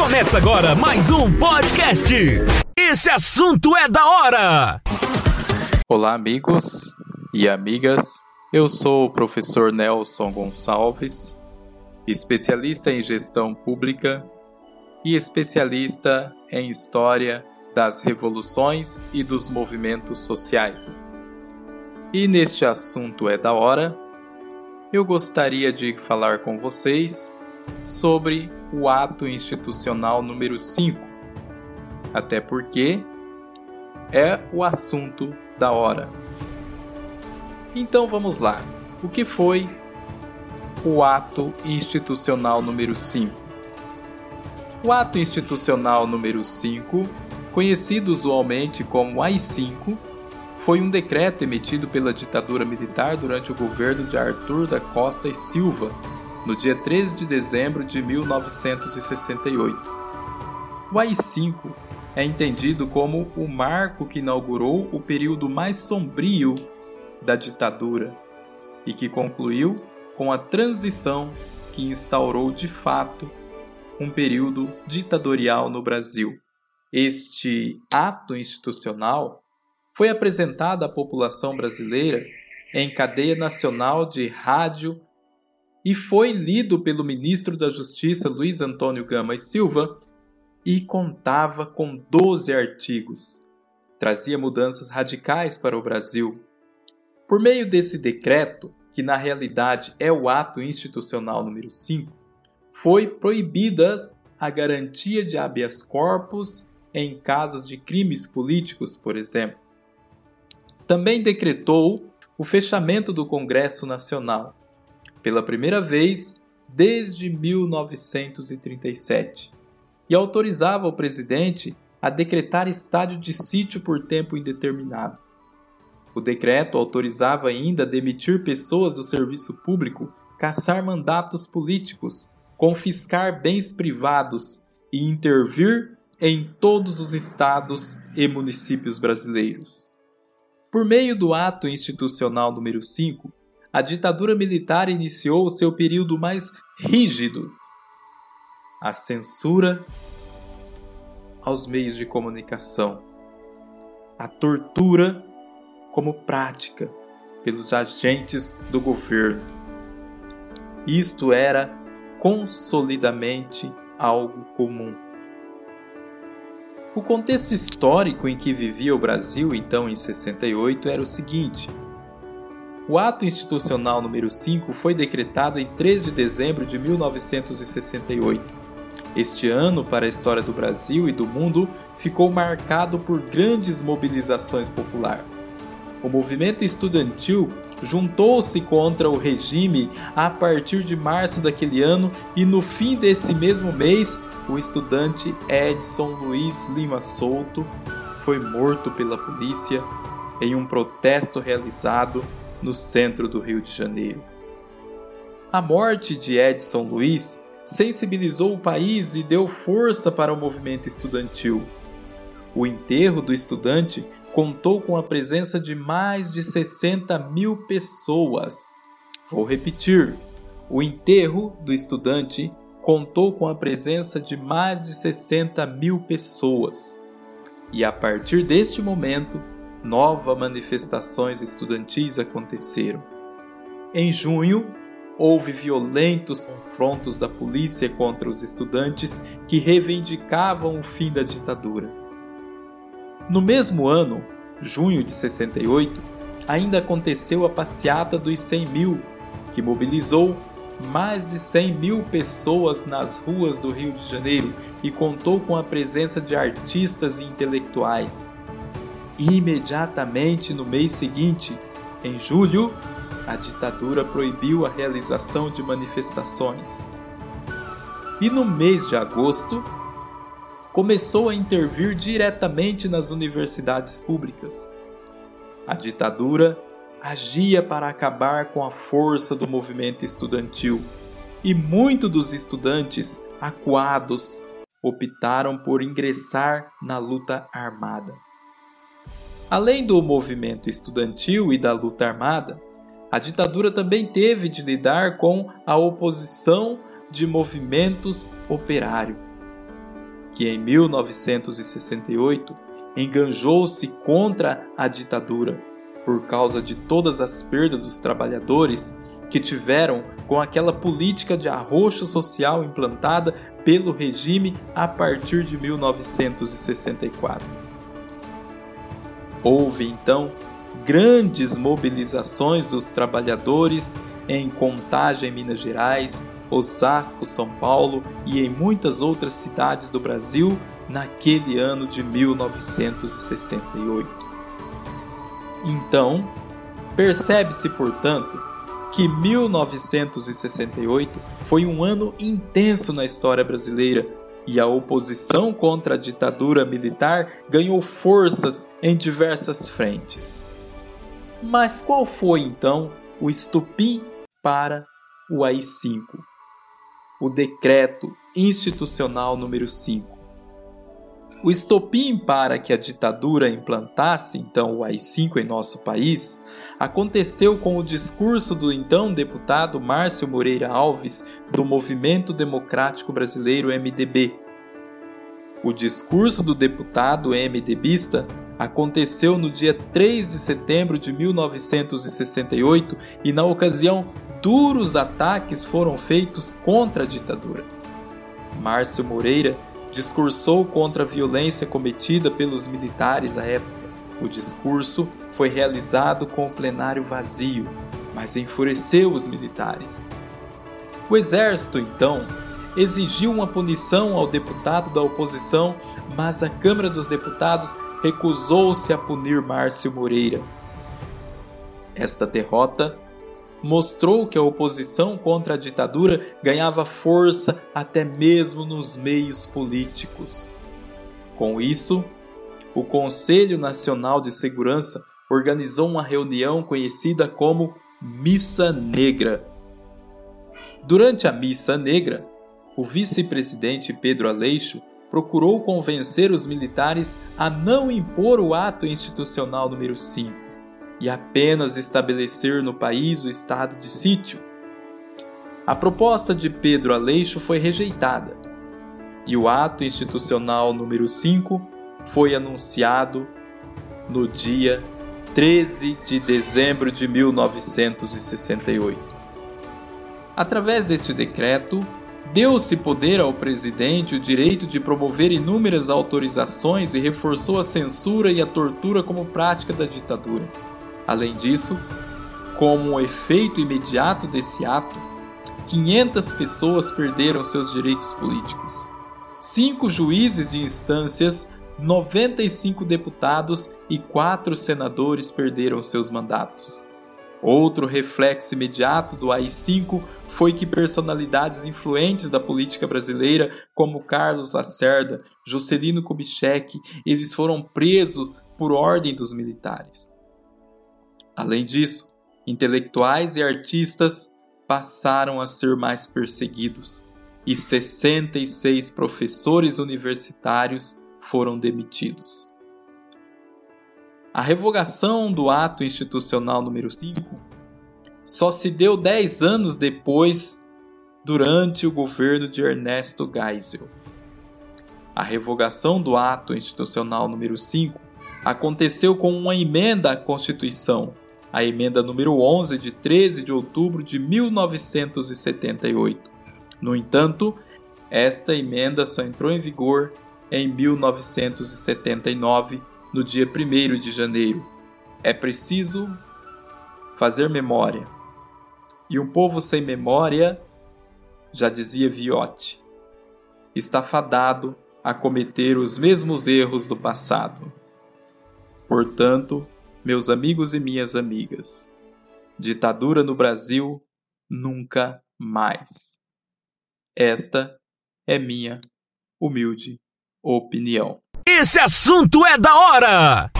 Começa agora mais um podcast. Esse assunto é da hora. Olá, amigos e amigas. Eu sou o professor Nelson Gonçalves, especialista em gestão pública e especialista em história das revoluções e dos movimentos sociais. E neste assunto é da hora, eu gostaria de falar com vocês sobre o ato institucional número 5. Até porque é o assunto da hora. Então vamos lá. O que foi o ato institucional número 5? O ato institucional número 5, conhecido usualmente como AI-5, foi um decreto emitido pela ditadura militar durante o governo de Arthur da Costa e Silva, no dia 13 de dezembro de 1968. O AI-5 é entendido como o marco que inaugurou o período mais sombrio da ditadura e que concluiu com a transição que instaurou de fato um período ditatorial no Brasil. Este ato institucional foi apresentado à população brasileira em cadeia nacional de rádio e foi lido pelo ministro da Justiça Luiz Antônio Gama e Silva e contava com 12 artigos. Trazia mudanças radicais para o Brasil. Por meio desse decreto, que na realidade é o ato institucional número 5, foi proibidas a garantia de habeas corpus em casos de crimes políticos, por exemplo. Também decretou o fechamento do Congresso Nacional, pela primeira vez desde 1937 e autorizava o presidente a decretar estádio de sítio por tempo indeterminado. O decreto autorizava ainda demitir pessoas do serviço público, caçar mandatos políticos, confiscar bens privados e intervir em todos os estados e municípios brasileiros. Por meio do ato institucional número 5, a ditadura militar iniciou o seu período mais rígido a censura aos meios de comunicação, a tortura como prática pelos agentes do governo. Isto era consolidamente algo comum. O contexto histórico em que vivia o Brasil então em 68 era o seguinte: o ato institucional número 5 foi decretado em 3 de dezembro de 1968. Este ano, para a história do Brasil e do mundo, ficou marcado por grandes mobilizações populares. O movimento estudantil juntou-se contra o regime a partir de março daquele ano e no fim desse mesmo mês, o estudante Edson Luiz Lima Souto foi morto pela polícia em um protesto realizado no centro do Rio de Janeiro. A morte de Edson Luiz sensibilizou o país e deu força para o movimento estudantil. O enterro do estudante contou com a presença de mais de 60 mil pessoas. Vou repetir: o enterro do estudante contou com a presença de mais de 60 mil pessoas. E a partir deste momento, novas manifestações estudantis aconteceram. Em junho, houve violentos confrontos da polícia contra os estudantes que reivindicavam o fim da ditadura. No mesmo ano, junho de 68, ainda aconteceu a passeata dos 100 mil, que mobilizou mais de 100 mil pessoas nas ruas do Rio de Janeiro e contou com a presença de artistas e intelectuais. Imediatamente no mês seguinte, em julho, a ditadura proibiu a realização de manifestações. E no mês de agosto, começou a intervir diretamente nas universidades públicas. A ditadura agia para acabar com a força do movimento estudantil e muitos dos estudantes, acuados, optaram por ingressar na luta armada. Além do movimento estudantil e da luta armada, a ditadura também teve de lidar com a oposição de movimentos operários. que em 1968 enganjou-se contra a ditadura por causa de todas as perdas dos trabalhadores que tiveram com aquela política de arroxo social implantada pelo regime a partir de 1964. Houve então grandes mobilizações dos trabalhadores em Contagem, Minas Gerais, Osasco, São Paulo e em muitas outras cidades do Brasil naquele ano de 1968. Então, percebe-se, portanto, que 1968 foi um ano intenso na história brasileira e a oposição contra a ditadura militar ganhou forças em diversas frentes. Mas qual foi então o estupim para o AI-5? O Decreto Institucional número 5. O estopim para que a ditadura implantasse então o AI-5 em nosso país aconteceu com o discurso do então deputado Márcio Moreira Alves do Movimento Democrático Brasileiro MDB. O discurso do deputado MDBista aconteceu no dia 3 de setembro de 1968 e, na ocasião, duros ataques foram feitos contra a ditadura. Márcio Moreira discursou contra a violência cometida pelos militares à época. O discurso foi realizado com o plenário vazio, mas enfureceu os militares. O exército, então, exigiu uma punição ao deputado da oposição, mas a Câmara dos Deputados recusou-se a punir Márcio Moreira. Esta derrota mostrou que a oposição contra a ditadura ganhava força até mesmo nos meios políticos. Com isso, o Conselho Nacional de Segurança organizou uma reunião conhecida como Missa Negra. Durante a Missa Negra, o vice-presidente Pedro Aleixo procurou convencer os militares a não impor o ato institucional número 5 e apenas estabelecer no país o estado de sítio. A proposta de Pedro Aleixo foi rejeitada e o ato institucional número 5 foi anunciado no dia 13 de dezembro de 1968. Através deste decreto, deu-se poder ao presidente o direito de promover inúmeras autorizações e reforçou a censura e a tortura como prática da ditadura. Além disso, como um efeito imediato desse ato, 500 pessoas perderam seus direitos políticos. Cinco juízes de instâncias, 95 deputados e quatro senadores perderam seus mandatos. Outro reflexo imediato do AI-5 foi que personalidades influentes da política brasileira, como Carlos Lacerda, Juscelino Kubitschek, eles foram presos por ordem dos militares. Além disso, intelectuais e artistas passaram a ser mais perseguidos e 66 professores universitários foram demitidos. A revogação do ato institucional número 5 só se deu 10 anos depois, durante o governo de Ernesto Geisel. A revogação do ato institucional número 5 aconteceu com uma emenda à Constituição a emenda número 11 de 13 de outubro de 1978. No entanto, esta emenda só entrou em vigor em 1979, no dia 1 de janeiro. É preciso fazer memória. E um povo sem memória, já dizia Viotti, está fadado a cometer os mesmos erros do passado. Portanto, meus amigos e minhas amigas. Ditadura no Brasil nunca mais. Esta é minha humilde opinião. Esse assunto é da hora!